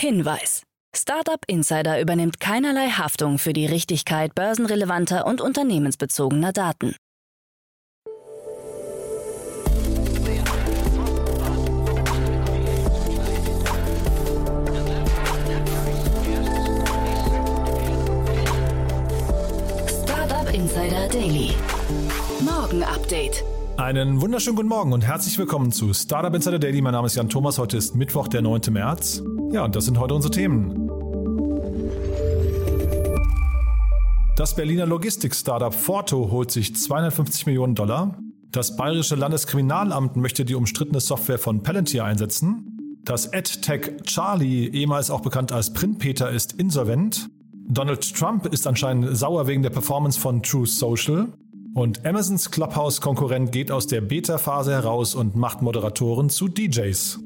Hinweis. Startup Insider übernimmt keinerlei Haftung für die Richtigkeit börsenrelevanter und unternehmensbezogener Daten. Startup Insider Daily. Morgen Update. Einen wunderschönen guten Morgen und herzlich willkommen zu Startup Insider Daily. Mein Name ist Jan Thomas. Heute ist Mittwoch, der 9. März. Ja, und das sind heute unsere Themen. Das Berliner Logistik-Startup Forto holt sich 250 Millionen Dollar. Das Bayerische Landeskriminalamt möchte die umstrittene Software von Palantir einsetzen. Das AdTech Charlie, ehemals auch bekannt als Printpeter, ist insolvent. Donald Trump ist anscheinend sauer wegen der Performance von True Social. Und Amazons Clubhouse-Konkurrent geht aus der Beta-Phase heraus und macht Moderatoren zu DJs.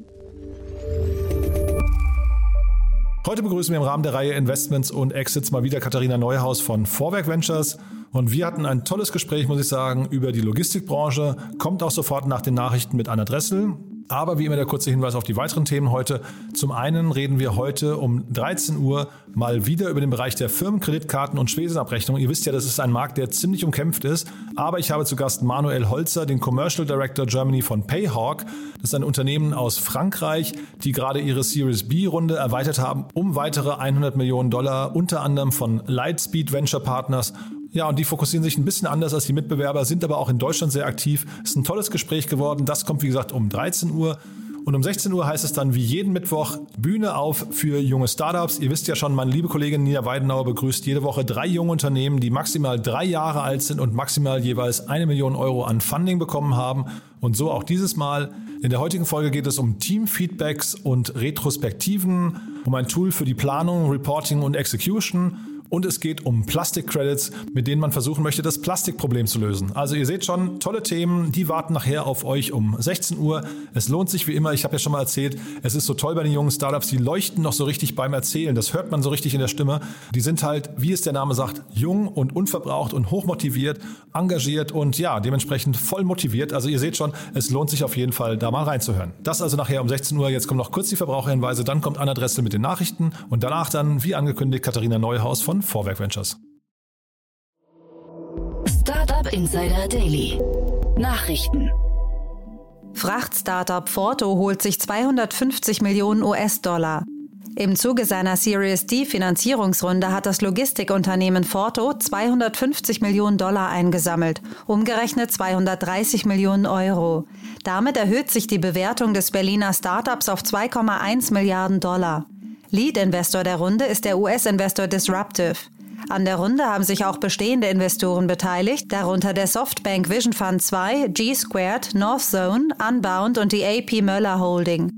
Heute begrüßen wir im Rahmen der Reihe Investments und Exits mal wieder Katharina Neuhaus von Vorwerk Ventures. Und wir hatten ein tolles Gespräch, muss ich sagen, über die Logistikbranche. Kommt auch sofort nach den Nachrichten mit Anna Dressel. Aber wie immer der kurze Hinweis auf die weiteren Themen heute. Zum einen reden wir heute um 13 Uhr mal wieder über den Bereich der Firmenkreditkarten und Spesenabrechnung. Ihr wisst ja, das ist ein Markt, der ziemlich umkämpft ist. Aber ich habe zu Gast Manuel Holzer, den Commercial Director Germany von Payhawk. Das ist ein Unternehmen aus Frankreich, die gerade ihre Series B-Runde erweitert haben um weitere 100 Millionen Dollar, unter anderem von Lightspeed Venture Partners ja, und die fokussieren sich ein bisschen anders als die Mitbewerber, sind aber auch in Deutschland sehr aktiv. Ist ein tolles Gespräch geworden. Das kommt, wie gesagt, um 13 Uhr. Und um 16 Uhr heißt es dann wie jeden Mittwoch Bühne auf für junge Startups. Ihr wisst ja schon, meine liebe Kollegin Nina Weidenauer begrüßt jede Woche drei junge Unternehmen, die maximal drei Jahre alt sind und maximal jeweils eine Million Euro an Funding bekommen haben. Und so auch dieses Mal. In der heutigen Folge geht es um Teamfeedbacks und Retrospektiven, um ein Tool für die Planung, Reporting und Execution und es geht um Plastikcredits, mit denen man versuchen möchte, das Plastikproblem zu lösen. Also ihr seht schon, tolle Themen, die warten nachher auf euch um 16 Uhr. Es lohnt sich wie immer, ich habe ja schon mal erzählt, es ist so toll bei den jungen Startups, die leuchten noch so richtig beim Erzählen, das hört man so richtig in der Stimme. Die sind halt, wie es der Name sagt, jung und unverbraucht und hochmotiviert, engagiert und ja, dementsprechend voll motiviert. Also ihr seht schon, es lohnt sich auf jeden Fall, da mal reinzuhören. Das also nachher um 16 Uhr. Jetzt kommen noch kurz die Verbraucherhinweise, dann kommt Anna Dressel mit den Nachrichten und danach dann, wie angekündigt, Katharina Neuhaus von Vorwerk Ventures. Startup Insider Daily. Nachrichten. Fracht-Startup Forto holt sich 250 Millionen US-Dollar. Im Zuge seiner Series D Finanzierungsrunde hat das Logistikunternehmen Forto 250 Millionen Dollar eingesammelt, umgerechnet 230 Millionen Euro. Damit erhöht sich die Bewertung des Berliner Startups auf 2,1 Milliarden Dollar. Lead-Investor der Runde ist der US-Investor Disruptive. An der Runde haben sich auch bestehende Investoren beteiligt, darunter der Softbank Vision Fund 2, G-Squared, Northzone, Unbound und die AP Möller Holding.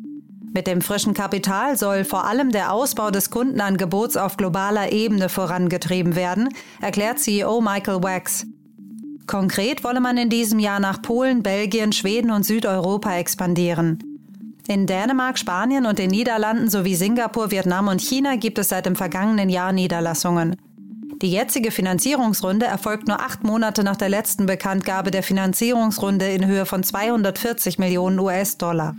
Mit dem frischen Kapital soll vor allem der Ausbau des Kundenangebots auf globaler Ebene vorangetrieben werden, erklärt CEO Michael Wax. Konkret wolle man in diesem Jahr nach Polen, Belgien, Schweden und Südeuropa expandieren. In Dänemark, Spanien und den Niederlanden sowie Singapur, Vietnam und China gibt es seit dem vergangenen Jahr Niederlassungen. Die jetzige Finanzierungsrunde erfolgt nur acht Monate nach der letzten Bekanntgabe der Finanzierungsrunde in Höhe von 240 Millionen US-Dollar.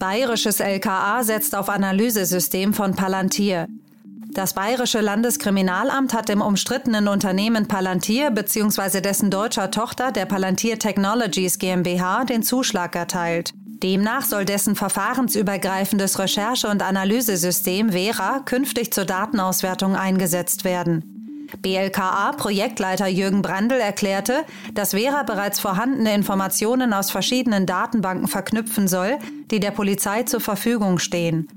Bayerisches LKA setzt auf Analysesystem von Palantir. Das Bayerische Landeskriminalamt hat dem umstrittenen Unternehmen Palantir bzw. dessen deutscher Tochter der Palantir Technologies GmbH den Zuschlag erteilt. Demnach soll dessen verfahrensübergreifendes Recherche- und Analysesystem Vera künftig zur Datenauswertung eingesetzt werden. BLKA-Projektleiter Jürgen Brandl erklärte, dass Vera bereits vorhandene Informationen aus verschiedenen Datenbanken verknüpfen soll, die der Polizei zur Verfügung stehen.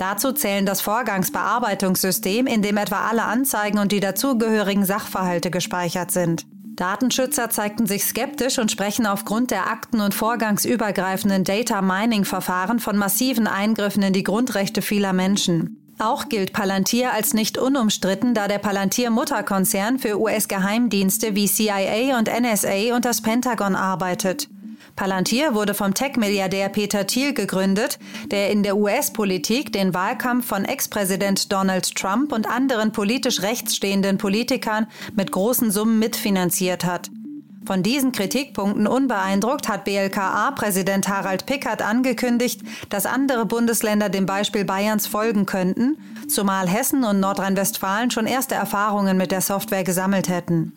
Dazu zählen das Vorgangsbearbeitungssystem, in dem etwa alle Anzeigen und die dazugehörigen Sachverhalte gespeichert sind. Datenschützer zeigten sich skeptisch und sprechen aufgrund der akten- und vorgangsübergreifenden Data Mining-Verfahren von massiven Eingriffen in die Grundrechte vieler Menschen. Auch gilt Palantir als nicht unumstritten, da der Palantir-Mutterkonzern für US-Geheimdienste wie CIA und NSA und das Pentagon arbeitet. Palantir wurde vom Tech-Milliardär Peter Thiel gegründet, der in der US-Politik den Wahlkampf von Ex-Präsident Donald Trump und anderen politisch rechtsstehenden Politikern mit großen Summen mitfinanziert hat. Von diesen Kritikpunkten unbeeindruckt hat BLKA-Präsident Harald Pickert angekündigt, dass andere Bundesländer dem Beispiel Bayerns folgen könnten, zumal Hessen und Nordrhein-Westfalen schon erste Erfahrungen mit der Software gesammelt hätten.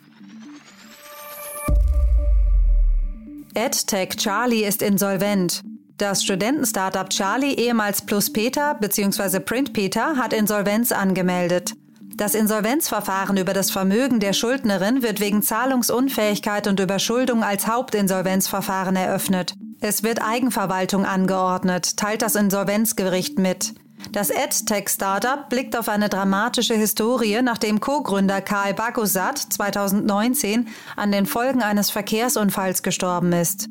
EdTech Charlie ist insolvent. Das Studentenstartup Charlie, ehemals Plus Peter bzw. Print Peter, hat Insolvenz angemeldet. Das Insolvenzverfahren über das Vermögen der Schuldnerin wird wegen Zahlungsunfähigkeit und Überschuldung als Hauptinsolvenzverfahren eröffnet. Es wird Eigenverwaltung angeordnet, teilt das Insolvenzgericht mit. Das EdTech-Startup blickt auf eine dramatische Historie, nachdem Co-Gründer Karl Bagusat 2019 an den Folgen eines Verkehrsunfalls gestorben ist.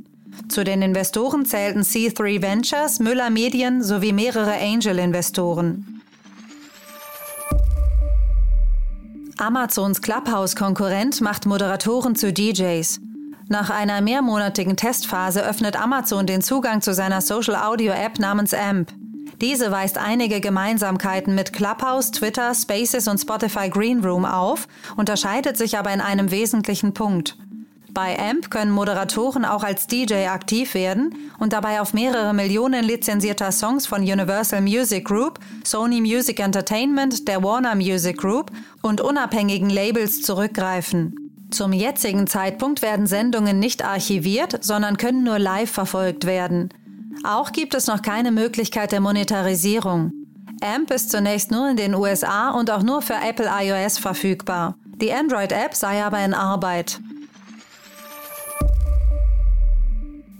Zu den Investoren zählten C3 Ventures, Müller Medien sowie mehrere Angel-Investoren. Amazons Clubhouse-Konkurrent macht Moderatoren zu DJs. Nach einer mehrmonatigen Testphase öffnet Amazon den Zugang zu seiner Social-Audio-App namens AMP. Diese weist einige Gemeinsamkeiten mit Clubhouse, Twitter, Spaces und Spotify Greenroom auf, unterscheidet sich aber in einem wesentlichen Punkt. Bei AMP können Moderatoren auch als DJ aktiv werden und dabei auf mehrere Millionen lizenzierter Songs von Universal Music Group, Sony Music Entertainment, der Warner Music Group und unabhängigen Labels zurückgreifen. Zum jetzigen Zeitpunkt werden Sendungen nicht archiviert, sondern können nur live verfolgt werden. Auch gibt es noch keine Möglichkeit der Monetarisierung. AMP ist zunächst nur in den USA und auch nur für Apple iOS verfügbar. Die Android-App sei aber in Arbeit.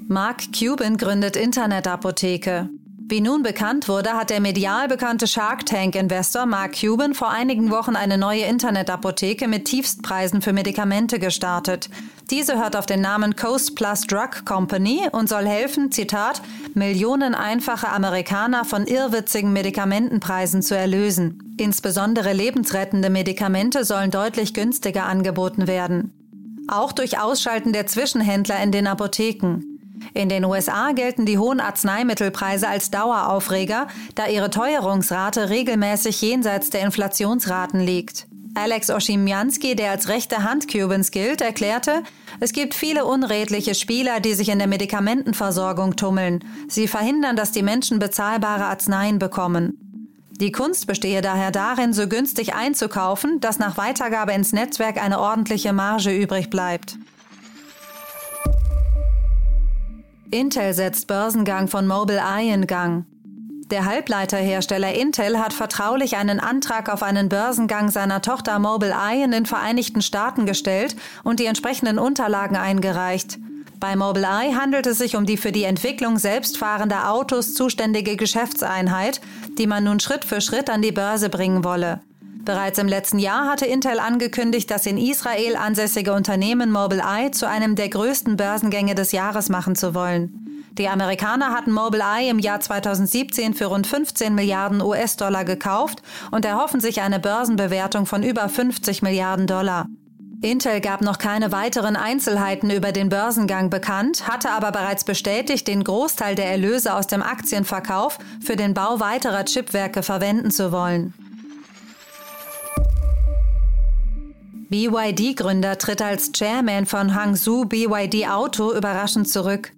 Mark Cuban gründet Internetapotheke. Wie nun bekannt wurde, hat der medial bekannte Shark Tank-Investor Mark Cuban vor einigen Wochen eine neue Internetapotheke mit Tiefstpreisen für Medikamente gestartet. Diese hört auf den Namen Coast Plus Drug Company und soll helfen, Zitat, Millionen einfache Amerikaner von irrwitzigen Medikamentenpreisen zu erlösen. Insbesondere lebensrettende Medikamente sollen deutlich günstiger angeboten werden. Auch durch Ausschalten der Zwischenhändler in den Apotheken. In den USA gelten die hohen Arzneimittelpreise als Daueraufreger, da ihre Teuerungsrate regelmäßig jenseits der Inflationsraten liegt. Alex Oshimyansky, der als rechte Hand Cubans gilt, erklärte, es gibt viele unredliche Spieler, die sich in der Medikamentenversorgung tummeln. Sie verhindern, dass die Menschen bezahlbare Arzneien bekommen. Die Kunst bestehe daher darin, so günstig einzukaufen, dass nach Weitergabe ins Netzwerk eine ordentliche Marge übrig bleibt. Intel setzt Börsengang von Mobileye in Gang. Der Halbleiterhersteller Intel hat vertraulich einen Antrag auf einen Börsengang seiner Tochter Mobileye in den Vereinigten Staaten gestellt und die entsprechenden Unterlagen eingereicht. Bei Mobileye handelt es sich um die für die Entwicklung selbstfahrender Autos zuständige Geschäftseinheit, die man nun Schritt für Schritt an die Börse bringen wolle. Bereits im letzten Jahr hatte Intel angekündigt, das in Israel ansässige Unternehmen Mobileye zu einem der größten Börsengänge des Jahres machen zu wollen. Die Amerikaner hatten Mobileye im Jahr 2017 für rund 15 Milliarden US-Dollar gekauft und erhoffen sich eine Börsenbewertung von über 50 Milliarden Dollar. Intel gab noch keine weiteren Einzelheiten über den Börsengang bekannt, hatte aber bereits bestätigt, den Großteil der Erlöse aus dem Aktienverkauf für den Bau weiterer Chipwerke verwenden zu wollen. BYD-Gründer tritt als Chairman von Hangzhou BYD Auto überraschend zurück.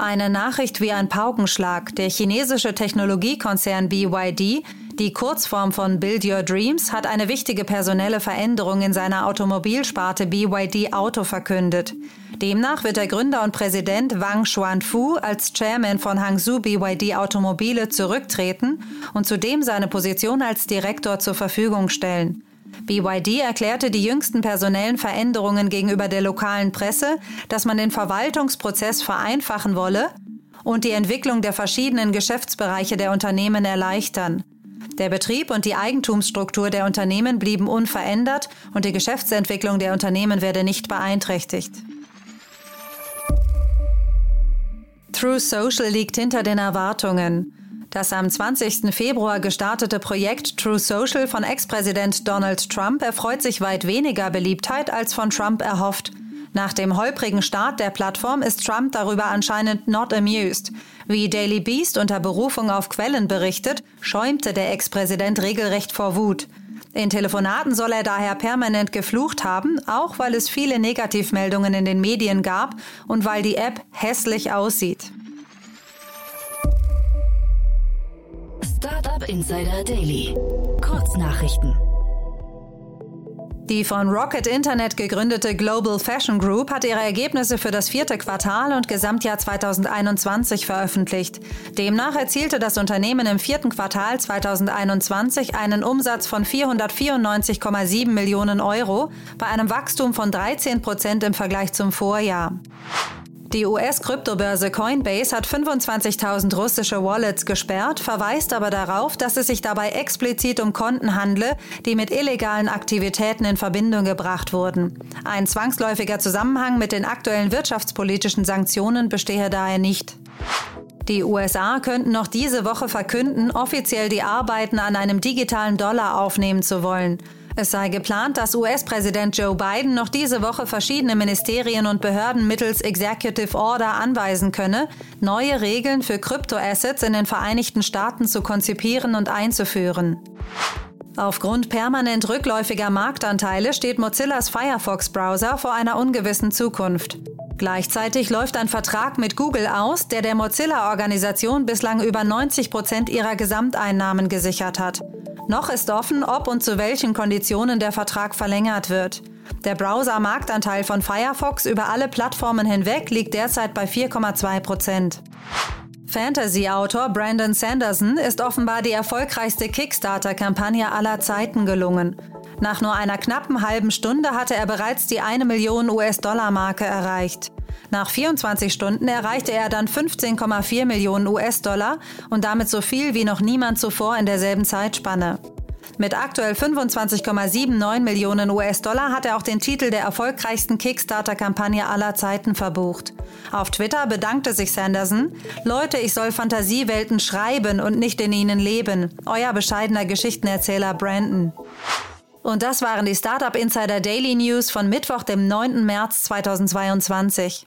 Eine Nachricht wie ein Paukenschlag. Der chinesische Technologiekonzern BYD, die Kurzform von Build Your Dreams, hat eine wichtige personelle Veränderung in seiner Automobilsparte BYD Auto verkündet. Demnach wird der Gründer und Präsident Wang Xuanfu als Chairman von Hangzhou BYD Automobile zurücktreten und zudem seine Position als Direktor zur Verfügung stellen. BYD erklärte die jüngsten personellen Veränderungen gegenüber der lokalen Presse, dass man den Verwaltungsprozess vereinfachen wolle und die Entwicklung der verschiedenen Geschäftsbereiche der Unternehmen erleichtern. Der Betrieb und die Eigentumsstruktur der Unternehmen blieben unverändert und die Geschäftsentwicklung der Unternehmen werde nicht beeinträchtigt. True Social liegt hinter den Erwartungen. Das am 20. Februar gestartete Projekt True Social von Ex-Präsident Donald Trump erfreut sich weit weniger Beliebtheit als von Trump erhofft. Nach dem holprigen Start der Plattform ist Trump darüber anscheinend not amused. Wie Daily Beast unter Berufung auf Quellen berichtet, schäumte der Ex-Präsident regelrecht vor Wut. In Telefonaten soll er daher permanent geflucht haben, auch weil es viele Negativmeldungen in den Medien gab und weil die App hässlich aussieht. Startup Insider Daily. Kurznachrichten. Die von Rocket Internet gegründete Global Fashion Group hat ihre Ergebnisse für das vierte Quartal und Gesamtjahr 2021 veröffentlicht. Demnach erzielte das Unternehmen im vierten Quartal 2021 einen Umsatz von 494,7 Millionen Euro bei einem Wachstum von 13 Prozent im Vergleich zum Vorjahr. Die US-Kryptobörse Coinbase hat 25.000 russische Wallets gesperrt, verweist aber darauf, dass es sich dabei explizit um Konten handle, die mit illegalen Aktivitäten in Verbindung gebracht wurden. Ein zwangsläufiger Zusammenhang mit den aktuellen wirtschaftspolitischen Sanktionen bestehe daher nicht. Die USA könnten noch diese Woche verkünden, offiziell die Arbeiten an einem digitalen Dollar aufnehmen zu wollen. Es sei geplant, dass US-Präsident Joe Biden noch diese Woche verschiedene Ministerien und Behörden mittels Executive Order anweisen könne, neue Regeln für Kryptoassets in den Vereinigten Staaten zu konzipieren und einzuführen. Aufgrund permanent rückläufiger Marktanteile steht Mozillas Firefox-Browser vor einer ungewissen Zukunft. Gleichzeitig läuft ein Vertrag mit Google aus, der der Mozilla-Organisation bislang über 90 Prozent ihrer Gesamteinnahmen gesichert hat. Noch ist offen, ob und zu welchen Konditionen der Vertrag verlängert wird. Der Browser-Marktanteil von Firefox über alle Plattformen hinweg liegt derzeit bei 4,2 Prozent. Fantasy-Autor Brandon Sanderson ist offenbar die erfolgreichste Kickstarter-Kampagne aller Zeiten gelungen. Nach nur einer knappen halben Stunde hatte er bereits die 1 Million US-Dollar-Marke erreicht. Nach 24 Stunden erreichte er dann 15,4 Millionen US-Dollar und damit so viel wie noch niemand zuvor in derselben Zeitspanne. Mit aktuell 25,79 Millionen US-Dollar hat er auch den Titel der erfolgreichsten Kickstarter-Kampagne aller Zeiten verbucht. Auf Twitter bedankte sich Sanderson, Leute, ich soll Fantasiewelten schreiben und nicht in ihnen leben. Euer bescheidener Geschichtenerzähler Brandon. Und das waren die Startup Insider Daily News von Mittwoch, dem 9. März 2022.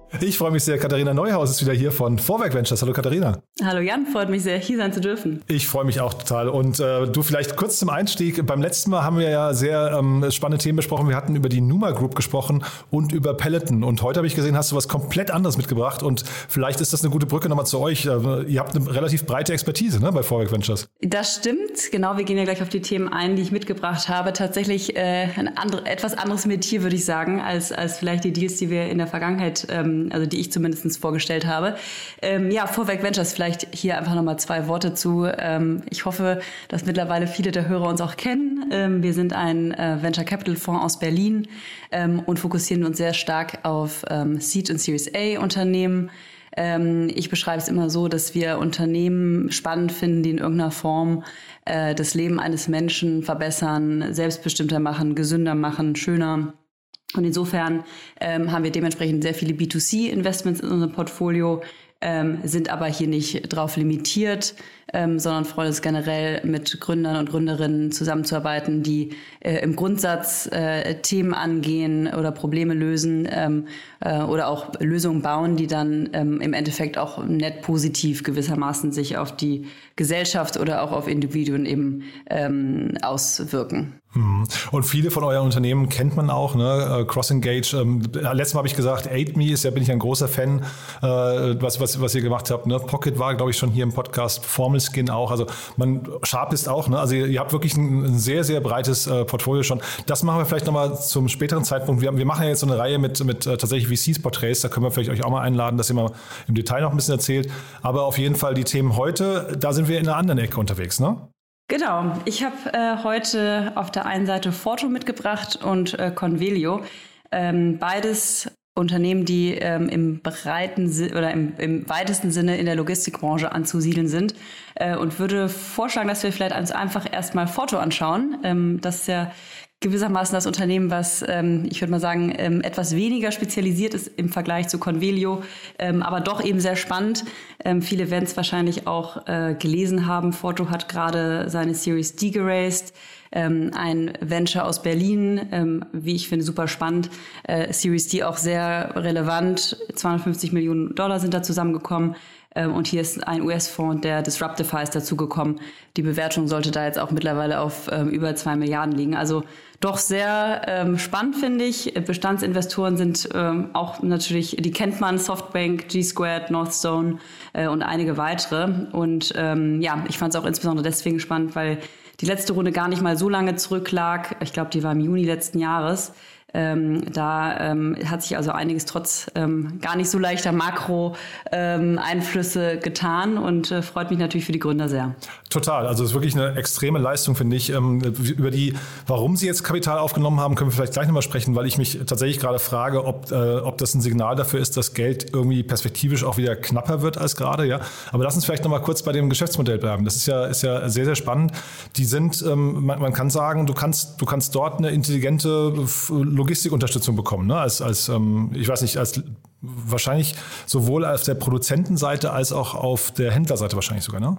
Ich freue mich sehr. Katharina Neuhaus ist wieder hier von Vorwerk Ventures. Hallo Katharina. Hallo Jan, freut mich sehr, hier sein zu dürfen. Ich freue mich auch total. Und äh, du vielleicht kurz zum Einstieg. Beim letzten Mal haben wir ja sehr ähm, spannende Themen besprochen. Wir hatten über die Numa Group gesprochen und über Peloton. Und heute habe ich gesehen, hast du was komplett anderes mitgebracht. Und vielleicht ist das eine gute Brücke nochmal zu euch. Äh, ihr habt eine relativ breite Expertise ne, bei Vorwerk Ventures. Das stimmt. Genau, wir gehen ja gleich auf die Themen ein, die ich mitgebracht habe. Tatsächlich äh, ein andere, etwas anderes Metier, würde ich sagen, als, als vielleicht die Deals, die wir in der Vergangenheit, ähm, also die ich zumindest vorgestellt habe. Ähm, ja, Vorwerk Ventures, vielleicht hier einfach nochmal zwei Worte zu. Ähm, ich hoffe, dass mittlerweile viele der Hörer uns auch kennen. Ähm, wir sind ein äh, Venture Capital Fonds aus Berlin ähm, und fokussieren uns sehr stark auf ähm, Seed und Series A Unternehmen. Ähm, ich beschreibe es immer so, dass wir Unternehmen spannend finden, die in irgendeiner Form äh, das Leben eines Menschen verbessern, selbstbestimmter machen, gesünder machen, schöner und insofern ähm, haben wir dementsprechend sehr viele B2C-Investments in unserem Portfolio, ähm, sind aber hier nicht drauf limitiert, ähm, sondern freuen uns generell mit Gründern und Gründerinnen zusammenzuarbeiten, die äh, im Grundsatz äh, Themen angehen oder Probleme lösen ähm, äh, oder auch Lösungen bauen, die dann ähm, im Endeffekt auch net positiv gewissermaßen sich auf die Gesellschaft oder auch auf Individuen eben ähm, auswirken. Mhm. Und viele von euren Unternehmen kennt man auch, ne? Äh, Cross Engage. Ähm, letztes Mal habe ich gesagt, AidMe ist ja bin ich ein großer Fan, äh, was, was, was ihr gemacht habt. Ne? Pocket war, glaube ich, schon hier im Podcast, Formelskin auch. Also man Sharp ist auch, ne? Also ihr, ihr habt wirklich ein, ein, sehr, sehr breites äh, Portfolio schon. Das machen wir vielleicht nochmal zum späteren Zeitpunkt. Wir, wir machen ja jetzt so eine Reihe mit, mit äh, tatsächlich VCs-Porträts. Da können wir vielleicht euch auch mal einladen, dass ihr mal im Detail noch ein bisschen erzählt. Aber auf jeden Fall die Themen heute, da sind wir in einer anderen Ecke unterwegs, ne? Genau, ich habe äh, heute auf der einen Seite Forto mitgebracht und äh, Convelio. Ähm, beides Unternehmen, die ähm, im breiten oder im, im, weitesten Sinne in der Logistikbranche anzusiedeln sind. Äh, und würde vorschlagen, dass wir vielleicht uns einfach erstmal Forto anschauen. Ähm, das ist ja gewissermaßen das Unternehmen, was ähm, ich würde mal sagen ähm, etwas weniger spezialisiert ist im Vergleich zu Convelio, ähm, aber doch eben sehr spannend. Ähm, viele werden es wahrscheinlich auch äh, gelesen haben. Forto hat gerade seine Series D geraced. Ähm, ein Venture aus Berlin, ähm, wie ich finde, super spannend. Äh, Series D auch sehr relevant. 250 Millionen Dollar sind da zusammengekommen. Ähm, und hier ist ein US-Fonds, der Disruptive heißt, dazugekommen. Die Bewertung sollte da jetzt auch mittlerweile auf ähm, über zwei Milliarden liegen. Also doch sehr ähm, spannend, finde ich. Bestandsinvestoren sind ähm, auch natürlich, die kennt man, Softbank, G-Squared, Northstone äh, und einige weitere. Und ja, ich fand es auch insbesondere deswegen spannend, weil die letzte Runde gar nicht mal so lange zurücklag. Ich glaube, die war im Juni letzten Jahres. Ähm, da ähm, hat sich also einiges trotz ähm, gar nicht so leichter Makro-Einflüsse ähm, getan und äh, freut mich natürlich für die Gründer sehr. Total, also es ist wirklich eine extreme Leistung, finde ich. Ähm, über die, warum Sie jetzt Kapital aufgenommen haben, können wir vielleicht gleich nochmal sprechen, weil ich mich tatsächlich gerade frage, ob, äh, ob das ein Signal dafür ist, dass Geld irgendwie perspektivisch auch wieder knapper wird als gerade. Ja, aber lass uns vielleicht nochmal kurz bei dem Geschäftsmodell bleiben. Das ist ja, ist ja sehr, sehr spannend. Die sind, ähm, man, man kann sagen, du kannst, du kannst dort eine intelligente Logistikunterstützung bekommen, ne? als, als ähm, ich weiß nicht, als wahrscheinlich sowohl auf der Produzentenseite als auch auf der Händlerseite wahrscheinlich sogar, ne?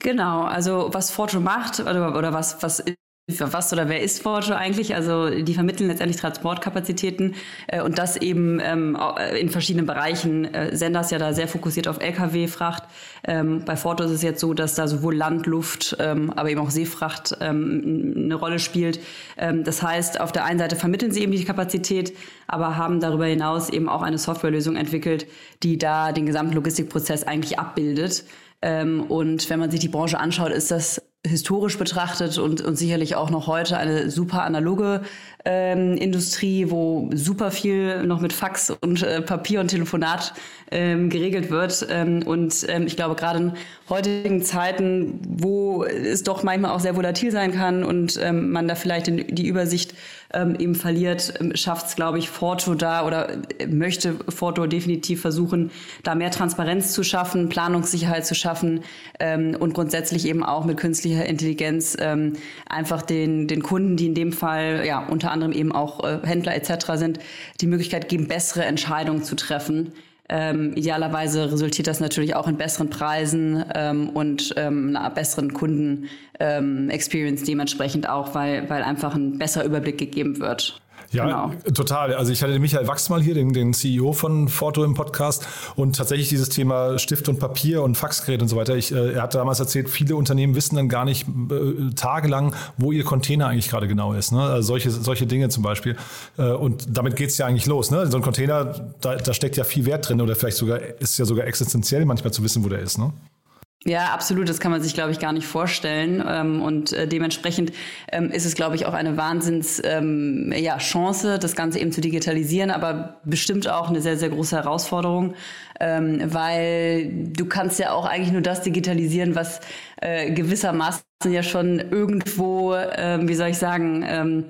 Genau, also was Fortune macht oder, oder was, was was oder wer ist Forge eigentlich? Also die vermitteln letztendlich Transportkapazitäten äh, und das eben ähm, in verschiedenen Bereichen. Äh, Sender ja da sehr fokussiert auf Lkw-Fracht. Ähm, bei Forto ist es jetzt so, dass da sowohl Land, Luft, ähm, aber eben auch Seefracht ähm, eine Rolle spielt. Ähm, das heißt, auf der einen Seite vermitteln sie eben die Kapazität, aber haben darüber hinaus eben auch eine Softwarelösung entwickelt, die da den gesamten Logistikprozess eigentlich abbildet. Ähm, und wenn man sich die Branche anschaut, ist das historisch betrachtet und, und sicherlich auch noch heute eine super analoge ähm, Industrie, wo super viel noch mit Fax und äh, Papier und Telefonat ähm, geregelt wird. Ähm, und ähm, ich glaube, gerade in heutigen Zeiten, wo es doch manchmal auch sehr volatil sein kann und ähm, man da vielleicht die Übersicht ähm, eben verliert, schafft es, glaube ich, Forto da oder äh, möchte Forto definitiv versuchen, da mehr Transparenz zu schaffen, Planungssicherheit zu schaffen und grundsätzlich eben auch mit künstlicher Intelligenz einfach den, den Kunden, die in dem Fall ja unter anderem eben auch äh, Händler etc. sind, die Möglichkeit geben, bessere Entscheidungen zu treffen. Ähm, idealerweise resultiert das natürlich auch in besseren Preisen ähm, und ähm, einer besseren Kunden-Experience ähm, dementsprechend auch, weil, weil einfach ein besserer Überblick gegeben wird. Ja, genau. total. Also ich hatte den Michael Wachs mal hier, den, den CEO von Forto im Podcast und tatsächlich dieses Thema Stift und Papier und Faxgerät und so weiter. Ich, äh, er hat damals erzählt, viele Unternehmen wissen dann gar nicht äh, tagelang, wo ihr Container eigentlich gerade genau ist. Ne? Also solche, solche Dinge zum Beispiel. Äh, und damit geht's ja eigentlich los. Ne? So ein Container, da, da steckt ja viel Wert drin oder vielleicht sogar, ist ja sogar existenziell manchmal zu wissen, wo der ist. Ne? Ja, absolut. Das kann man sich, glaube ich, gar nicht vorstellen. Ähm, und äh, dementsprechend ähm, ist es, glaube ich, auch eine Wahnsinns ähm, das Ganze eben zu digitalisieren, aber bestimmt auch eine sehr, sehr große Herausforderung, weil du kannst ja auch eigentlich nur das digitalisieren, was äh, gewissermaßen ja schon irgendwo, ähm, wie soll ich sagen, ähm,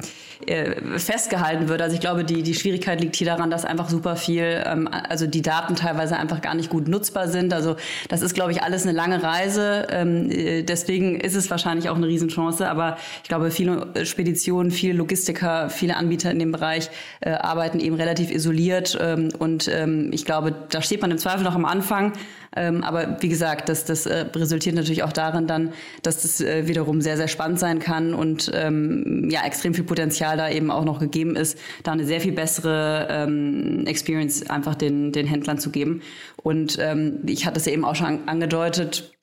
äh, festgehalten wird. Also ich glaube, die, die Schwierigkeit liegt hier daran, dass einfach super viel, ähm, also die Daten teilweise einfach gar nicht gut nutzbar sind. Also das ist, glaube ich, alles eine lange Reise. Ähm, äh, deswegen ist es wahrscheinlich auch eine Riesenchance. Aber ich glaube, viele Speditionen, viele Logistiker, viele Anbieter in dem Bereich äh, arbeiten eben relativ isoliert. Ähm, und ähm, ich glaube, da steht man im Zweifel noch am Anfang. Ähm, aber wie gesagt, das, das äh, resultiert natürlich auch darin dann, dass das äh, wiederum sehr, sehr spannend sein kann und ähm, ja, extrem viel Potenzial da eben auch noch gegeben ist, da eine sehr viel bessere ähm, Experience einfach den, den Händlern zu geben. Und ähm, ich hatte es eben auch schon angedeutet,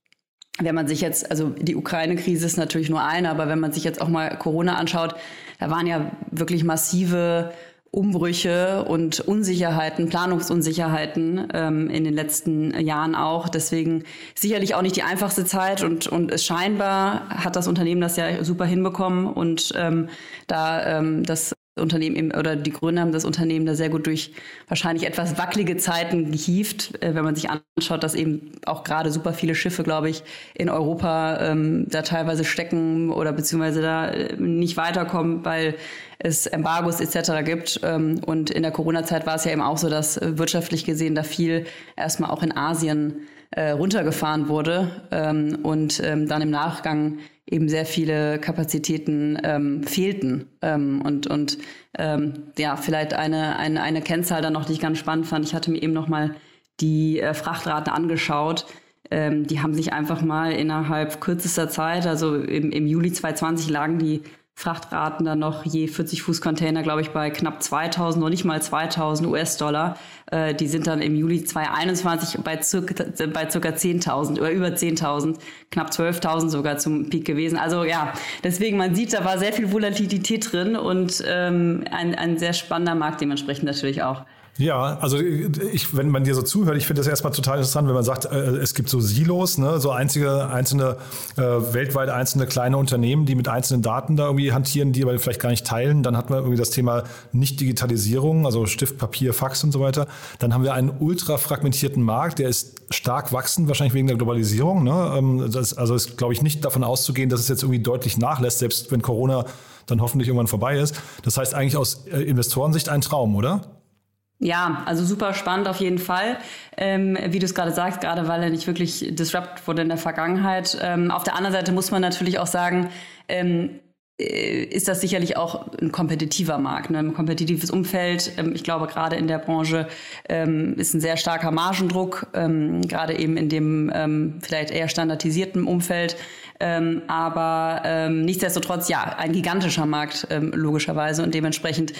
wenn man sich jetzt, also die Ukraine-Krise ist natürlich nur eine, aber wenn man sich jetzt auch mal Corona anschaut, da waren ja wirklich massive Umbrüche und Unsicherheiten, Planungsunsicherheiten ähm, in den letzten Jahren auch. Deswegen sicherlich auch nicht die einfachste Zeit und, und es scheinbar hat das Unternehmen das ja super hinbekommen und ähm, da ähm, das Unternehmen eben, oder die Gründer haben das Unternehmen da sehr gut durch wahrscheinlich etwas wackelige Zeiten gehievt, äh, wenn man sich anschaut, dass eben auch gerade super viele Schiffe, glaube ich, in Europa ähm, da teilweise stecken oder beziehungsweise da äh, nicht weiterkommen, weil es Embargos etc. gibt. Ähm, und in der Corona-Zeit war es ja eben auch so, dass äh, wirtschaftlich gesehen da viel erstmal auch in Asien äh, runtergefahren wurde ähm, und ähm, dann im Nachgang eben sehr viele Kapazitäten ähm, fehlten. Ähm, und und ähm, ja, vielleicht eine, eine, eine Kennzahl dann noch, die ich ganz spannend fand. Ich hatte mir eben noch mal die äh, Frachtraten angeschaut. Ähm, die haben sich einfach mal innerhalb kürzester Zeit, also im, im Juli 2020 lagen die Frachtraten dann noch je 40 Fuß Container, glaube ich, bei knapp 2000, noch nicht mal 2000 US-Dollar. Äh, die sind dann im Juli 2021 bei circa, bei circa 10.000 oder über 10.000, knapp 12.000 sogar zum Peak gewesen. Also ja, deswegen man sieht, da war sehr viel Volatilität drin und ähm, ein, ein sehr spannender Markt dementsprechend natürlich auch. Ja, also ich, wenn man dir so zuhört, ich finde das erstmal total interessant, wenn man sagt, äh, es gibt so Silos, ne, so einzige, einzelne, äh, weltweit einzelne kleine Unternehmen, die mit einzelnen Daten da irgendwie hantieren, die aber vielleicht gar nicht teilen. Dann hat man irgendwie das Thema Nicht-Digitalisierung, also Stift, Papier, Fax und so weiter. Dann haben wir einen ultra fragmentierten Markt, der ist stark wachsend, wahrscheinlich wegen der Globalisierung. Ne? Ähm, das, also ist, glaube ich, nicht davon auszugehen, dass es jetzt irgendwie deutlich nachlässt, selbst wenn Corona dann hoffentlich irgendwann vorbei ist. Das heißt eigentlich aus äh, Investorensicht ein Traum, oder? Ja, also super spannend auf jeden Fall. Ähm, wie du es gerade sagst, gerade weil er nicht wirklich disrupt wurde in der Vergangenheit. Ähm, auf der anderen Seite muss man natürlich auch sagen, ähm, äh, ist das sicherlich auch ein kompetitiver Markt, ne? ein kompetitives Umfeld. Ähm, ich glaube, gerade in der Branche ähm, ist ein sehr starker Margendruck, ähm, gerade eben in dem vielleicht eher standardisierten Umfeld. Ähm, aber ähm, nichtsdestotrotz, ja, ein gigantischer Markt logischerweise. Und dementsprechend,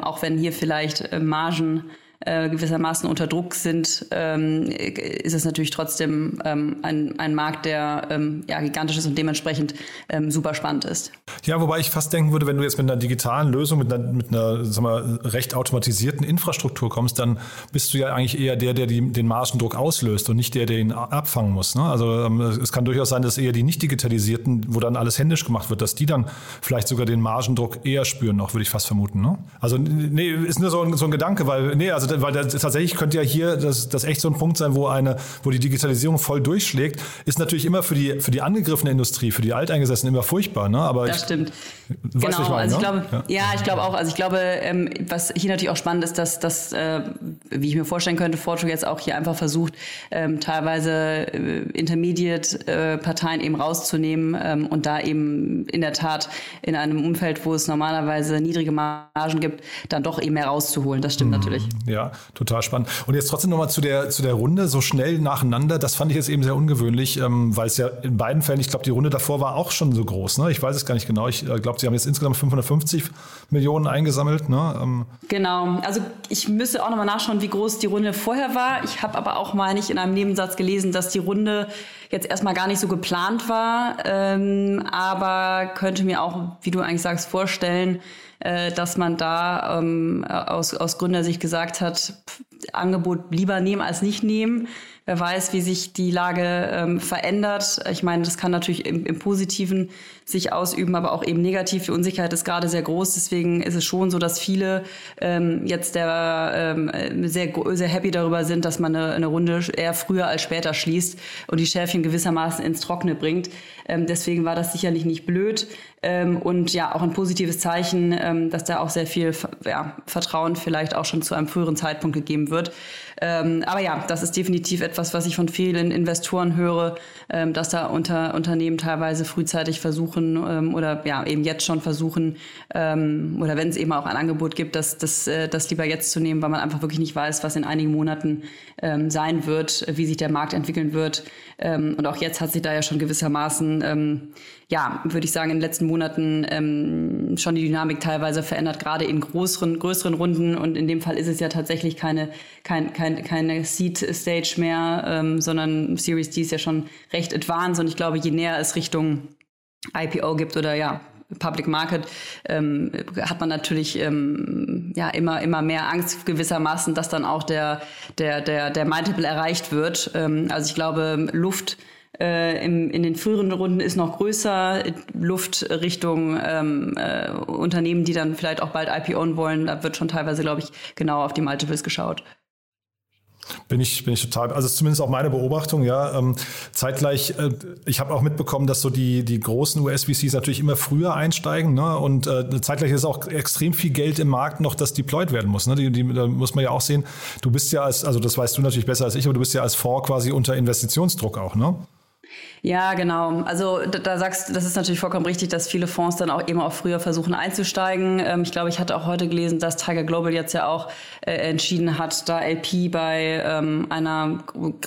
auch wenn hier vielleicht äh, Margen äh, gewissermaßen unter Druck sind, ähm, ist es natürlich trotzdem ähm, ein, ein Markt, der ähm, ja, gigantisch ist und dementsprechend ähm, super spannend ist. Ja, wobei ich fast denken würde, wenn du jetzt mit einer digitalen Lösung, mit einer, mit einer sag mal, recht automatisierten Infrastruktur kommst, dann bist du ja eigentlich eher der, der die, den Margendruck auslöst und nicht der, der ihn abfangen muss. Ne? Also ähm, es kann durchaus sein, dass eher die nicht digitalisierten, wo dann alles händisch gemacht wird, dass die dann vielleicht sogar den Margendruck eher spüren noch, würde ich fast vermuten. Ne? Also nee, ist nur so ein, so ein Gedanke, weil nee, also also weil das, tatsächlich könnte ja hier das, das echt so ein Punkt sein, wo eine, wo die Digitalisierung voll durchschlägt, ist natürlich immer für die für die angegriffene Industrie, für die Alteingesessenen immer furchtbar, ne? Aber das ich, stimmt. Genau, ich meine, also ich ne? glaube, ja. ja. ich glaube auch. Also ich glaube, ähm, was hier natürlich auch spannend ist, dass, dass äh, wie ich mir vorstellen könnte, Forto jetzt auch hier einfach versucht, ähm, teilweise äh, Intermediate-Parteien äh, eben rauszunehmen ähm, und da eben in der Tat in einem Umfeld, wo es normalerweise niedrige Margen gibt, dann doch eben mehr rauszuholen. Das stimmt mhm. natürlich. Ja, ja, total spannend. Und jetzt trotzdem nochmal zu der, zu der Runde, so schnell nacheinander, das fand ich jetzt eben sehr ungewöhnlich, ähm, weil es ja in beiden Fällen, ich glaube, die Runde davor war auch schon so groß. Ne? Ich weiß es gar nicht genau. Ich äh, glaube, Sie haben jetzt insgesamt 550 Millionen eingesammelt. Ne? Ähm. Genau. Also ich müsste auch nochmal nachschauen, wie groß die Runde vorher war. Ich habe aber auch mal nicht in einem Nebensatz gelesen, dass die Runde jetzt erstmal gar nicht so geplant war, ähm, aber könnte mir auch, wie du eigentlich sagst, vorstellen, äh, dass man da ähm, aus, aus Gründersicht gesagt hat, pff, Angebot lieber nehmen als nicht nehmen. Wer weiß, wie sich die Lage ähm, verändert. Ich meine, das kann natürlich im, im Positiven sich ausüben, aber auch eben negativ. Die Unsicherheit ist gerade sehr groß. Deswegen ist es schon so, dass viele ähm, jetzt der, ähm, sehr, sehr happy darüber sind, dass man eine, eine Runde eher früher als später schließt und die Schärfchen gewissermaßen ins Trockene bringt. Ähm, deswegen war das sicherlich nicht blöd. Ähm, und ja, auch ein positives Zeichen, ähm, dass da auch sehr viel ja, Vertrauen vielleicht auch schon zu einem früheren Zeitpunkt gegeben wird. Ähm, aber ja, das ist definitiv etwas, was ich von vielen Investoren höre, ähm, dass da unter Unternehmen teilweise frühzeitig versuchen ähm, oder ja eben jetzt schon versuchen ähm, oder wenn es eben auch ein Angebot gibt, das, das, äh, das lieber jetzt zu nehmen, weil man einfach wirklich nicht weiß, was in einigen Monaten sein wird, wie sich der Markt entwickeln wird. Und auch jetzt hat sich da ja schon gewissermaßen, ja, würde ich sagen, in den letzten Monaten ähm, schon die Dynamik teilweise verändert, gerade in größeren, größeren Runden. Und in dem Fall ist es ja tatsächlich keine, kein, kein, keine Seed-Stage mehr, ähm, sondern Series D ist ja schon recht advanced. Und ich glaube, je näher es Richtung IPO gibt oder ja, Public Market ähm, hat man natürlich ähm, ja immer immer mehr Angst gewissermaßen, dass dann auch der der der der Multiple erreicht wird. Ähm, also ich glaube Luft äh, im, in den früheren Runden ist noch größer. Luft Richtung ähm, äh, Unternehmen, die dann vielleicht auch bald IPOen wollen, da wird schon teilweise, glaube ich, genau auf die Multiples geschaut. Bin ich, bin ich total, also zumindest auch meine Beobachtung, ja. Ähm, zeitgleich, äh, ich habe auch mitbekommen, dass so die, die großen US-VCs natürlich immer früher einsteigen, ne? Und äh, zeitgleich ist auch extrem viel Geld im Markt noch, das deployed werden muss. Ne? Die, die, da muss man ja auch sehen, du bist ja als, also das weißt du natürlich besser als ich, aber du bist ja als Fonds quasi unter Investitionsdruck auch, ne? Ja, genau. Also da, da sagst du, das ist natürlich vollkommen richtig, dass viele Fonds dann auch eben auch früher versuchen einzusteigen. Ähm, ich glaube, ich hatte auch heute gelesen, dass Tiger Global jetzt ja auch äh, entschieden hat, da LP bei ähm, einer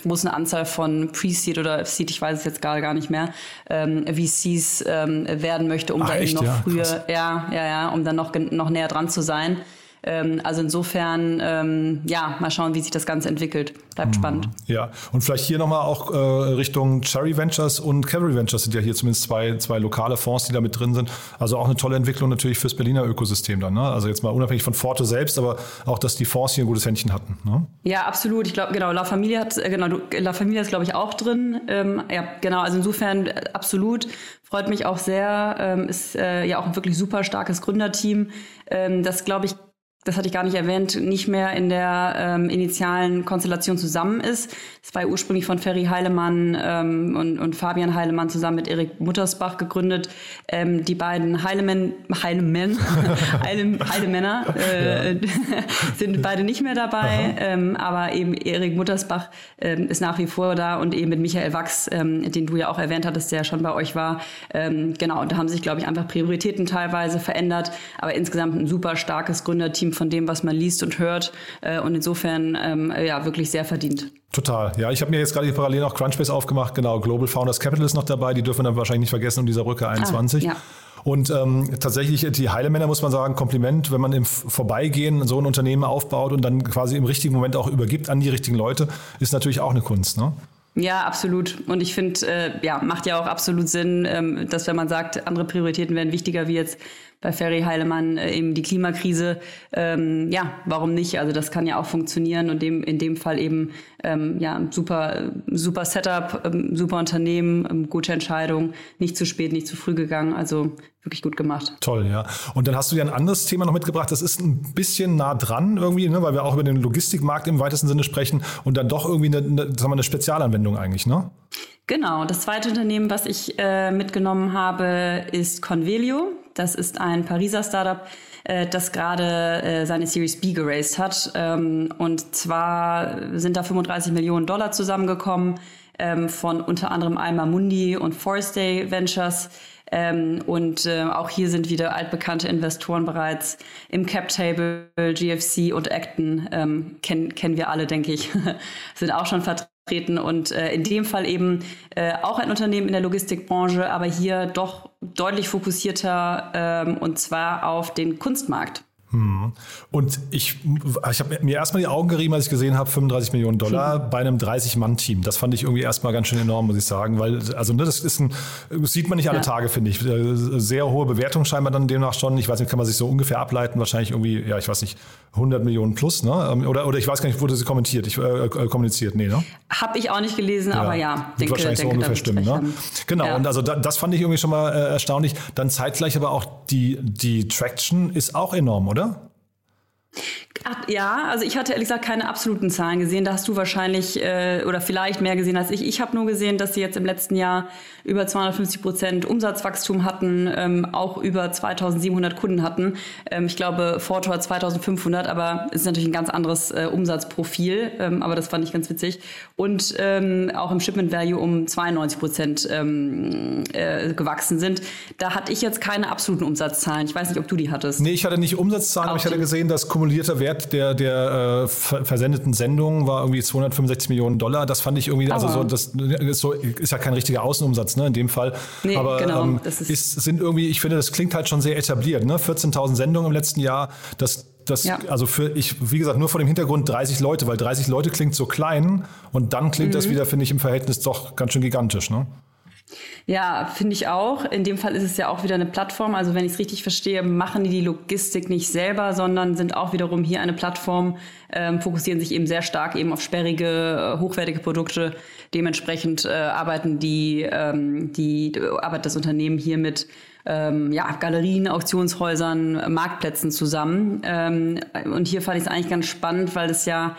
großen Anzahl von Pre-Seed oder Seed, ich weiß es jetzt gerade gar nicht mehr, ähm, VCs ähm, werden möchte, um Ach, da echt? eben noch Ja, früher, krass. ja, ja, ja, um dann noch, noch näher dran zu sein. Ähm, also insofern, ähm, ja, mal schauen, wie sich das Ganze entwickelt. Bleibt spannend. Ja, und vielleicht hier nochmal auch äh, Richtung Cherry Ventures und Cavalry Ventures sind ja hier zumindest zwei, zwei lokale Fonds, die da mit drin sind. Also auch eine tolle Entwicklung natürlich fürs Berliner Ökosystem dann. Ne? Also jetzt mal unabhängig von Forte selbst, aber auch, dass die Fonds hier ein gutes Händchen hatten. Ne? Ja, absolut. Ich glaube, genau, La Familia hat, äh, genau, La Familia ist, glaube ich, auch drin. Ähm, ja, genau, also insofern äh, absolut. Freut mich auch sehr. Ähm, ist äh, ja auch ein wirklich super starkes Gründerteam. Ähm, das, glaube ich, das hatte ich gar nicht erwähnt, nicht mehr in der ähm, initialen Konstellation zusammen ist. Es war ja ursprünglich von Ferry Heilemann ähm, und, und Fabian Heilemann zusammen mit Erik Muttersbach gegründet. Ähm, die beiden Heilemann, Heilemann, Heile, Heilemänner äh, sind beide nicht mehr dabei, ähm, aber eben Erik Muttersbach ähm, ist nach wie vor da und eben mit Michael Wachs, ähm, den du ja auch erwähnt hattest, der schon bei euch war. Ähm, genau, und da haben sich, glaube ich, einfach Prioritäten teilweise verändert, aber insgesamt ein super starkes Gründerteam von dem, was man liest und hört äh, und insofern ähm, ja wirklich sehr verdient. Total. Ja, ich habe mir jetzt gerade parallel noch Crunchbase aufgemacht. Genau, Global Founders Capital ist noch dabei. Die dürfen wir dann wahrscheinlich nicht vergessen um dieser Brücke 21. ja. Und ähm, tatsächlich, die Heilemänner muss man sagen, Kompliment, wenn man im Vorbeigehen so ein Unternehmen aufbaut und dann quasi im richtigen Moment auch übergibt an die richtigen Leute, ist natürlich auch eine Kunst. Ne? Ja, absolut. Und ich finde, äh, ja, macht ja auch absolut Sinn, ähm, dass wenn man sagt, andere Prioritäten werden wichtiger, wie jetzt bei Ferry Heilemann äh, eben die Klimakrise. Ähm, ja, warum nicht? Also das kann ja auch funktionieren und dem, in dem Fall eben ähm, ja super, super Setup, ähm, super Unternehmen, ähm, gute Entscheidung, nicht zu spät, nicht zu früh gegangen. Also wirklich gut gemacht. Toll, ja. Und dann hast du ja ein anderes Thema noch mitgebracht. Das ist ein bisschen nah dran irgendwie, ne? weil wir auch über den Logistikmarkt im weitesten Sinne sprechen und dann doch irgendwie eine, eine, sagen wir, eine Spezialanwendung eigentlich, ne? Genau, das zweite Unternehmen, was ich äh, mitgenommen habe, ist Convelio. Das ist ein Pariser Startup, äh, das gerade äh, seine Series B geraced hat. Ähm, und zwar sind da 35 Millionen Dollar zusammengekommen ähm, von unter anderem Alma Mundi und Forest Day Ventures. Ähm, und äh, auch hier sind wieder altbekannte Investoren bereits im Cap Table, GFC und Acton, ähm, kennen kennen wir alle, denke ich, sind auch schon vertreten und äh, in dem Fall eben äh, auch ein Unternehmen in der Logistikbranche, aber hier doch deutlich fokussierter ähm, und zwar auf den Kunstmarkt. Und ich, ich habe mir erstmal die Augen gerieben, als ich gesehen habe, 35 Millionen Dollar bei einem 30-Mann-Team. Das fand ich irgendwie erstmal ganz schön enorm, muss ich sagen, weil, also, ne, das ist ein, das sieht man nicht alle Ja. Tage, finde ich. Äh, Sehr hohe Bewertung scheinbar dann demnach schon. Ich weiß nicht, kann man sich so ungefähr ableiten, wahrscheinlich irgendwie, ja, ich weiß nicht, 100 Millionen plus, ne? Ähm, Oder, oder ich weiß gar nicht, wurde sie kommentiert, ich, äh, äh, kommuniziert, nee, ne? Habe ich auch nicht gelesen, aber ja, denke, wahrscheinlich denke so ungefähr stimmen. Ne? haben. Genau, Ja. und also da, das fand ich irgendwie schon mal äh, erstaunlich. Dann zeitgleich aber auch die, die Traction ist auch enorm, oder? oder? Ach, ja, also ich hatte ehrlich gesagt keine absoluten Zahlen gesehen. Da hast du wahrscheinlich äh, oder vielleicht mehr gesehen als ich. Ich habe nur gesehen, dass sie jetzt im letzten Jahr über 250 Prozent Umsatzwachstum hatten, ähm, auch über 2700 Kunden hatten. Ähm, ich glaube, Forto hat 2500, aber es ist natürlich ein ganz anderes äh, Umsatzprofil. Ähm, aber das fand ich ganz witzig. Und ähm, auch im Shipment Value um 92 Prozent ähm, äh, gewachsen sind. Da hatte ich jetzt keine absoluten Umsatzzahlen. Ich weiß nicht, ob du die hattest. Nee, ich hatte nicht Umsatzzahlen, aber ich hatte gesehen, dass kumulierter Wert der, der äh, ver versendeten Sendungen war irgendwie 265 Millionen Dollar. Das fand ich irgendwie, also so, das ist, so, ist ja kein richtiger Außenumsatz, ne, in dem Fall. Nee, aber genau, ähm, ist- ist, sind irgendwie, ich finde, das klingt halt schon sehr etabliert, ne? 14.000 Sendungen im letzten Jahr, das das, Ja. also für ich, wie gesagt, nur vor dem Hintergrund 30 Leute, weil 30 Leute klingt so klein und dann klingt Mhm. das wieder, finde ich, im Verhältnis doch ganz schön gigantisch, ne? Ja, finde ich auch. In dem Fall ist es ja auch wieder eine Plattform. Also wenn ich es richtig verstehe, machen die die Logistik nicht selber, sondern sind auch wiederum hier eine Plattform, ähm, fokussieren sich eben sehr stark eben auf sperrige, äh, hochwertige Produkte. Dementsprechend äh, arbeiten die, ähm, die arbeitet das Unternehmen hier mit ähm, ja, Galerien, Auktionshäusern, Marktplätzen zusammen. Ähm, und hier fand ich es eigentlich ganz spannend, weil es ja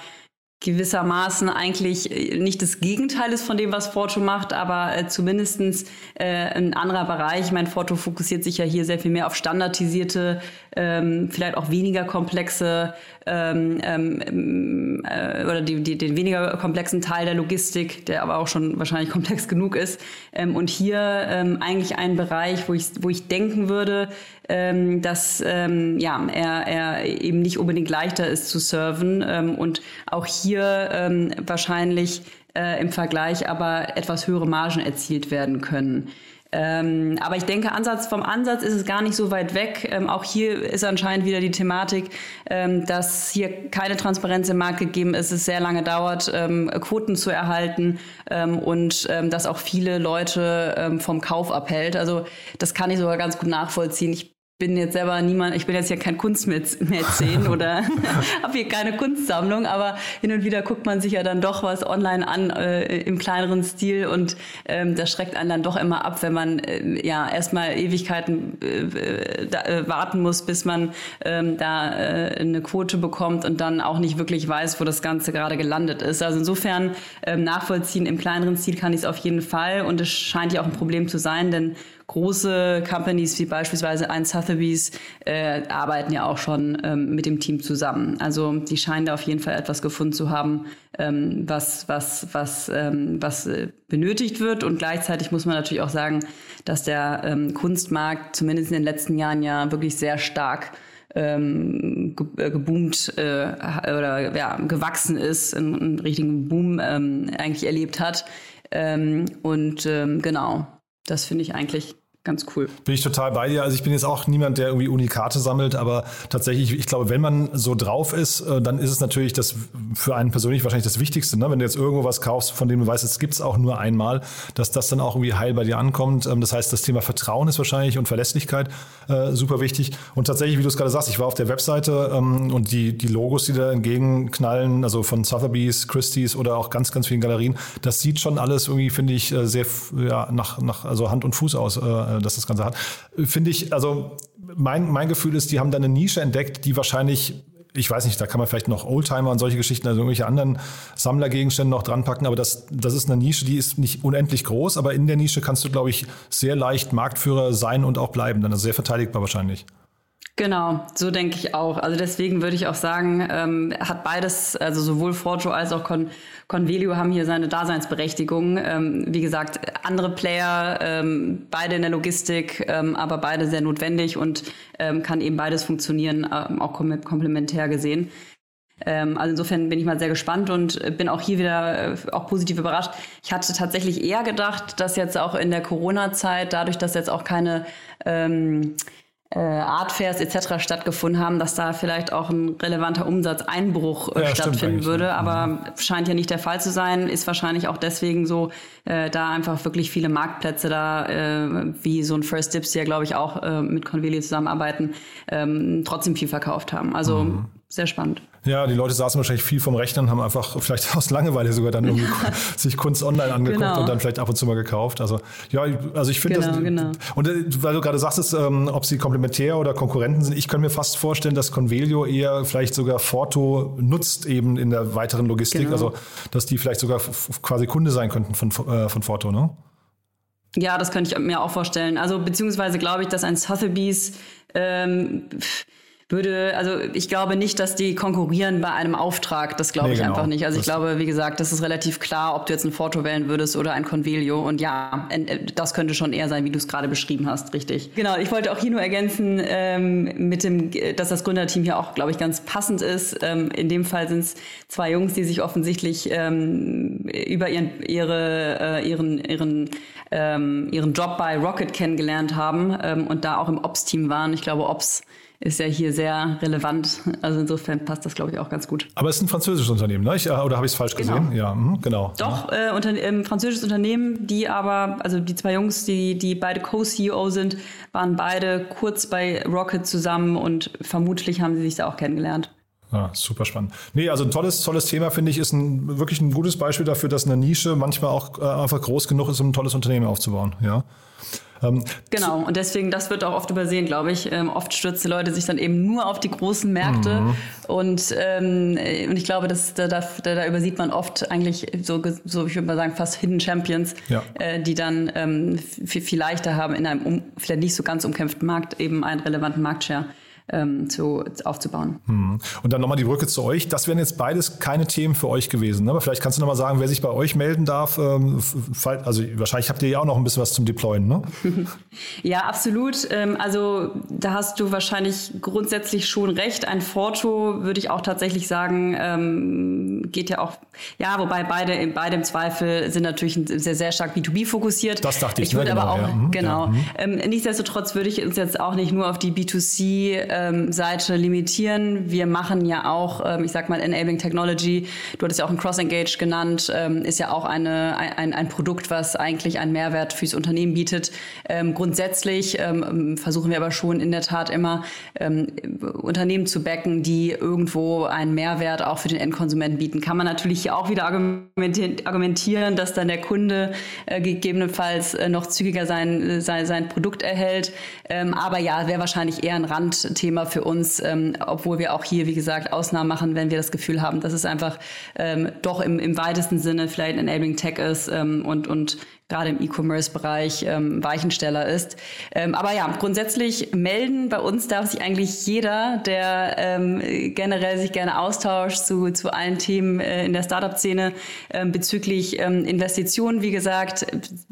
gewissermaßen eigentlich äh, nicht das Gegenteil ist von dem, was Forto macht, aber äh, zumindestens äh, ein anderer Bereich. Mein Forto fokussiert sich ja hier sehr viel mehr auf standardisierte ähm, vielleicht auch weniger komplexe ähm, ähm, äh, oder die, die, den weniger komplexen Teil der Logistik, der aber auch schon wahrscheinlich komplex genug ist. Ähm, und hier ähm, eigentlich ein Bereich, wo ich, wo ich denken würde, ähm, dass ähm, ja, er, er eben nicht unbedingt leichter ist zu serven ähm, und auch hier ähm, wahrscheinlich äh, im Vergleich aber etwas höhere Margen erzielt werden können. Ähm, aber ich denke, Ansatz vom Ansatz ist es gar nicht so weit weg. Ähm, auch hier ist anscheinend wieder die Thematik, ähm, dass hier keine Transparenz im Markt gegeben ist, es sehr lange dauert, ähm, Quoten zu erhalten ähm, und ähm, dass auch viele Leute vom Kauf abhält. Also das kann ich sogar ganz gut nachvollziehen. Ich bin jetzt selber niemand, ich bin jetzt ja kein Kunstmäzen oder habe hier keine Kunstsammlung, aber hin und wieder guckt man sich ja dann doch was online an äh, im kleineren Stil und ähm, das schreckt einen dann doch immer ab, wenn man äh, ja erstmal Ewigkeiten äh, da, äh, warten muss, bis man ähm, da äh, eine Quote bekommt und dann auch nicht wirklich weiß, wo das Ganze gerade gelandet ist. Also insofern ähm, nachvollziehen im kleineren Stil kann ich es auf jeden Fall und es scheint ja auch ein Problem zu sein, denn große Companies wie beispielsweise ein Sotheby's äh, arbeiten ja auch schon ähm, mit dem Team zusammen. Also die scheinen da auf jeden Fall etwas gefunden zu haben, ähm, was, was, was, ähm, was äh, benötigt wird. Und gleichzeitig muss man natürlich auch sagen, dass der ähm, Kunstmarkt zumindest in den letzten Jahren ja wirklich sehr stark ähm, ge geboomt äh, oder ja, gewachsen ist, einen, einen richtigen Boom ähm, eigentlich erlebt hat. Ähm, und ähm, genau, das finde ich eigentlich ganz cool. Bin ich total bei dir. Also ich bin jetzt auch niemand, der irgendwie Unikate sammelt, aber tatsächlich, ich glaube, wenn man so drauf ist, äh, dann ist es natürlich das für einen persönlich wahrscheinlich das Wichtigste. Ne? Wenn du jetzt irgendwo was kaufst, von dem du weißt, es gibt es auch nur einmal, dass das dann auch irgendwie heil bei dir ankommt. Ähm, das heißt, das Thema Vertrauen ist wahrscheinlich und Verlässlichkeit äh, super wichtig. Und tatsächlich, wie du es gerade sagst, ich war auf der Webseite ähm, und die, die Logos, die da entgegenknallen, also von Sotheby's, Christie's oder auch ganz, ganz vielen Galerien, das sieht schon alles irgendwie, finde ich, äh, sehr ja, nach, nach also Hand und Fuß aus äh, äh, dass das Ganze hat. Finde ich, also mein, mein Gefühl ist, die haben da eine Nische entdeckt, die wahrscheinlich ich weiß nicht, da kann man vielleicht noch Oldtimer und solche Geschichten, also irgendwelche anderen Sammlergegenstände noch dran packen, aber das, das ist eine Nische, die ist nicht unendlich groß, aber in der Nische kannst du, glaube ich, sehr leicht Marktführer sein und auch bleiben, dann ist sehr verteidigbar wahrscheinlich. Genau, so denke ich auch. Also deswegen würde ich auch sagen, ähm, hat beides, also sowohl Forjo als auch Con Convelio haben hier seine Daseinsberechtigung. Ähm, wie gesagt, andere Player, ähm, beide in der Logistik, ähm, aber beide sehr notwendig und ähm, kann eben beides funktionieren, ähm, auch kom komplementär gesehen. Ähm, also insofern bin ich mal sehr gespannt und bin auch hier wieder äh, auch positiv überrascht. Ich hatte tatsächlich eher gedacht, dass jetzt auch in der Corona-Zeit, dadurch, dass jetzt auch keine ähm, äh, Artfairs etc. stattgefunden haben, dass da vielleicht auch ein relevanter Umsatzeinbruch äh, ja, stattfinden würde. Ja. Aber mhm. scheint ja nicht der Fall zu sein. Ist wahrscheinlich auch deswegen so, äh, da einfach wirklich viele Marktplätze da, äh, wie so ein First Dips, die ja glaube ich auch äh, mit Conveli zusammenarbeiten, ähm, trotzdem viel verkauft haben. Also mhm. sehr spannend. Ja, die Leute saßen wahrscheinlich viel vom Rechner und haben einfach vielleicht aus Langeweile sogar dann irgendwie sich Kunst online angeguckt genau. und dann vielleicht ab und zu mal gekauft. Also ja, also ich finde genau, das. Genau. Und äh, weil du gerade sagst, ähm, ob sie komplementär oder Konkurrenten sind, ich kann mir fast vorstellen, dass Convelio eher vielleicht sogar Forto nutzt eben in der weiteren Logistik. Genau. Also dass die vielleicht sogar quasi Kunde sein könnten von, äh, von Forto, ne? Ja, das könnte ich mir auch vorstellen. Also beziehungsweise glaube ich, dass ein Sotheby's ähm, würde, also ich glaube nicht, dass die konkurrieren bei einem Auftrag. Das glaube nee, ich genau. einfach nicht. Also ich glaube, wie gesagt, das ist relativ klar, ob du jetzt ein Foto wählen würdest oder ein Convelio. Und ja, das könnte schon eher sein, wie du es gerade beschrieben hast, richtig. Genau, ich wollte auch hier nur ergänzen, ähm, mit dem, dass das Gründerteam hier auch, glaube ich, ganz passend ist. Ähm, in dem Fall sind es zwei Jungs, die sich offensichtlich ähm, über ihren, ihre, äh, ihren, ihren, ähm, ihren Job bei Rocket kennengelernt haben ähm, und da auch im Ops-Team waren. Ich glaube, Ops ist ja hier sehr relevant. Also insofern passt das, glaube ich, auch ganz gut. Aber es ist ein französisches Unternehmen, ne? Ich, äh, oder habe ich es falsch genau. gesehen? Ja, mh, genau. Doch, äh, unter, ähm, französisches Unternehmen, die aber, also die zwei Jungs, die, die beide Co-CEO sind, waren beide kurz bei Rocket zusammen und vermutlich haben sie sich da auch kennengelernt. Ja, super spannend. Nee, also ein tolles, tolles Thema, finde ich, ist ein, wirklich ein gutes Beispiel dafür, dass eine Nische manchmal auch äh, einfach groß genug ist, um ein tolles Unternehmen aufzubauen. Ja. Ähm, genau, und deswegen, das wird auch oft übersehen, glaube ich. Ähm, oft stürzen Leute sich dann eben nur auf die großen Märkte. Mhm. Und, ähm, und ich glaube, dass, da, da, da übersieht man oft eigentlich so, so ich würde mal sagen, fast Hidden Champions, ja. äh, die dann ähm, viel, viel leichter haben, in einem um, vielleicht nicht so ganz umkämpften Markt eben einen relevanten Marktshare ähm, zu, aufzubauen. Hm. Und dann nochmal die Brücke zu euch. Das wären jetzt beides keine Themen für euch gewesen. Ne? Aber vielleicht kannst du nochmal sagen, wer sich bei euch melden darf. Ähm, also wahrscheinlich habt ihr ja auch noch ein bisschen was zum Deployen, ne? ja, absolut. Ähm, also da hast du wahrscheinlich grundsätzlich schon recht. Ein Foto würde ich auch tatsächlich sagen, ähm, geht ja auch, ja, wobei beide, beide im Zweifel sind natürlich sehr, sehr stark B2B fokussiert. Das dachte ich. Ich würde ne? aber genau, auch, ja. Mhm. genau. Ja. Mhm. Ähm, nichtsdestotrotz würde ich uns jetzt auch nicht nur auf die B2C-Seite ähm, limitieren. Wir machen ja auch, ähm, ich sag mal, Enabling Technology. Du hattest ja auch ein Cross-Engage genannt, ähm, ist ja auch eine, ein, ein Produkt, was eigentlich einen Mehrwert fürs Unternehmen bietet. Ähm, grundsätzlich ähm, versuchen wir aber schon in der Tat immer Unternehmen zu backen, die irgendwo einen Mehrwert auch für den Endkonsumenten bieten. Kann man natürlich hier auch wieder argumentieren, dass dann der Kunde äh, gegebenenfalls äh, noch zügiger sein, äh, sein, sein Produkt erhält. Ähm, aber ja, wäre wahrscheinlich eher ein Randthema für uns, ähm, obwohl wir auch hier, wie gesagt, Ausnahmen machen, wenn wir das Gefühl haben, dass es einfach ähm, doch im, im weitesten Sinne vielleicht Enabling Tech ist ähm, und, und gerade im E-Commerce-Bereich ähm, Weichensteller ist. Ähm, aber ja, grundsätzlich melden bei uns darf sich eigentlich jeder, der ähm, generell sich gerne austauscht zu, zu allen Themen äh, in der Startup-Szene ähm, bezüglich ähm, Investitionen, wie gesagt,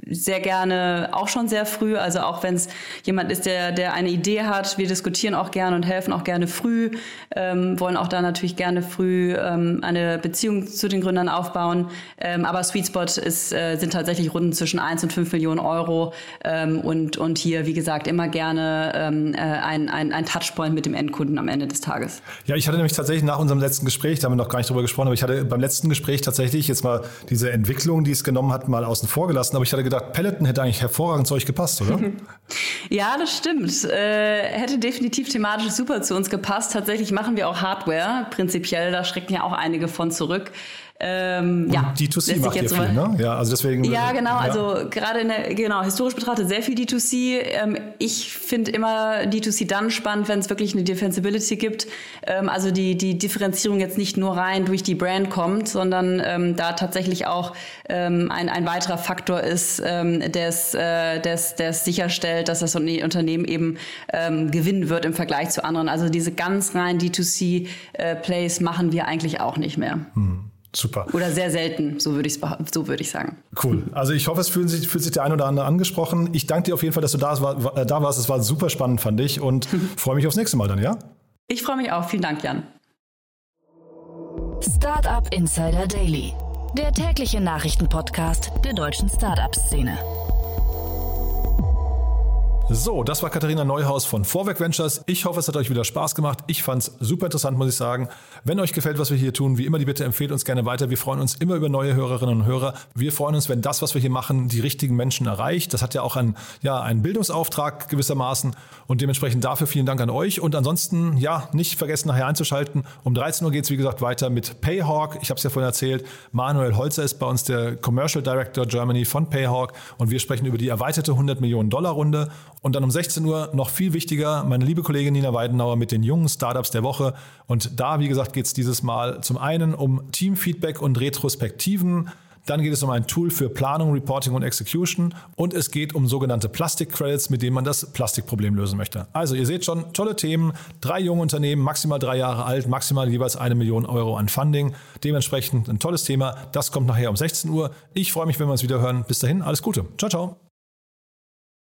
sehr gerne auch schon sehr früh. Also auch wenn es jemand ist, der, der eine Idee hat, wir diskutieren auch gerne und helfen auch gerne früh, ähm, wollen auch da natürlich gerne früh ähm, eine Beziehung zu den Gründern aufbauen. Ähm, aber Sweet Spot ist, äh, sind tatsächlich Runden zwischen zwischen 1 und 5 Millionen Euro ähm, und, und hier, wie gesagt, immer gerne ähm, äh, ein, ein, ein Touchpoint mit dem Endkunden am Ende des Tages. Ja, ich hatte nämlich tatsächlich nach unserem letzten Gespräch, da haben wir noch gar nicht drüber gesprochen, aber ich hatte beim letzten Gespräch tatsächlich jetzt mal diese Entwicklung, die es genommen hat, mal außen vor gelassen. Aber ich hatte gedacht, Peloton hätte eigentlich hervorragend zu euch gepasst, oder? ja, das stimmt. Äh, hätte definitiv thematisch super zu uns gepasst. Tatsächlich machen wir auch Hardware, prinzipiell. Da schrecken ja auch einige von zurück. Ähm, ja, D2C macht ihr viel, ne? Ja, also deswegen. Ja, genau. Ja. Also gerade in der, genau, historisch betrachtet sehr viel D2C. Ähm, ich finde immer D2C dann spannend, wenn es wirklich eine Defensibility gibt. Ähm, also die, die Differenzierung jetzt nicht nur rein durch die Brand kommt, sondern ähm, da tatsächlich auch ähm, ein, ein weiterer Faktor ist, ähm, der äh, es sicherstellt, dass das Unternehmen eben ähm, gewinnen wird im Vergleich zu anderen. Also diese ganz rein D2C-Plays äh, machen wir eigentlich auch nicht mehr. Hm. Super. Oder sehr selten, so würde ich so würde ich sagen. Cool. Also ich hoffe, es fühlt sich, fühlt sich der ein oder andere angesprochen. Ich danke dir auf jeden Fall, dass du da, war, äh, da warst. Es war super spannend, fand ich. Und freue mich aufs nächste Mal dann, ja? Ich freue mich auch. Vielen Dank, Jan. Startup Insider Daily. Der tägliche Nachrichtenpodcast der deutschen Startup-Szene. So, das war Katharina Neuhaus von Vorwerk Ventures. Ich hoffe, es hat euch wieder Spaß gemacht. Ich fand es super interessant, muss ich sagen. Wenn euch gefällt, was wir hier tun, wie immer die Bitte empfehlt uns gerne weiter. Wir freuen uns immer über neue Hörerinnen und Hörer. Wir freuen uns, wenn das, was wir hier machen, die richtigen Menschen erreicht. Das hat ja auch einen, ja, einen Bildungsauftrag gewissermaßen und dementsprechend dafür vielen Dank an euch. Und ansonsten, ja, nicht vergessen, nachher einzuschalten. Um 13 Uhr geht es, wie gesagt, weiter mit Payhawk. Ich habe es ja vorhin erzählt. Manuel Holzer ist bei uns der Commercial Director Germany von Payhawk und wir sprechen über die erweiterte 100 Millionen Dollar Runde. Und dann um 16 Uhr noch viel wichtiger, meine liebe Kollegin Nina Weidenauer mit den jungen Startups der Woche. Und da, wie gesagt, geht es dieses Mal zum einen um Teamfeedback und Retrospektiven. Dann geht es um ein Tool für Planung, Reporting und Execution. Und es geht um sogenannte Plastik-Credits, mit denen man das Plastikproblem lösen möchte. Also ihr seht schon, tolle Themen. Drei junge Unternehmen, maximal drei Jahre alt, maximal jeweils eine Million Euro an Funding. Dementsprechend ein tolles Thema. Das kommt nachher um 16 Uhr. Ich freue mich, wenn wir uns wieder hören. Bis dahin, alles Gute. Ciao, ciao.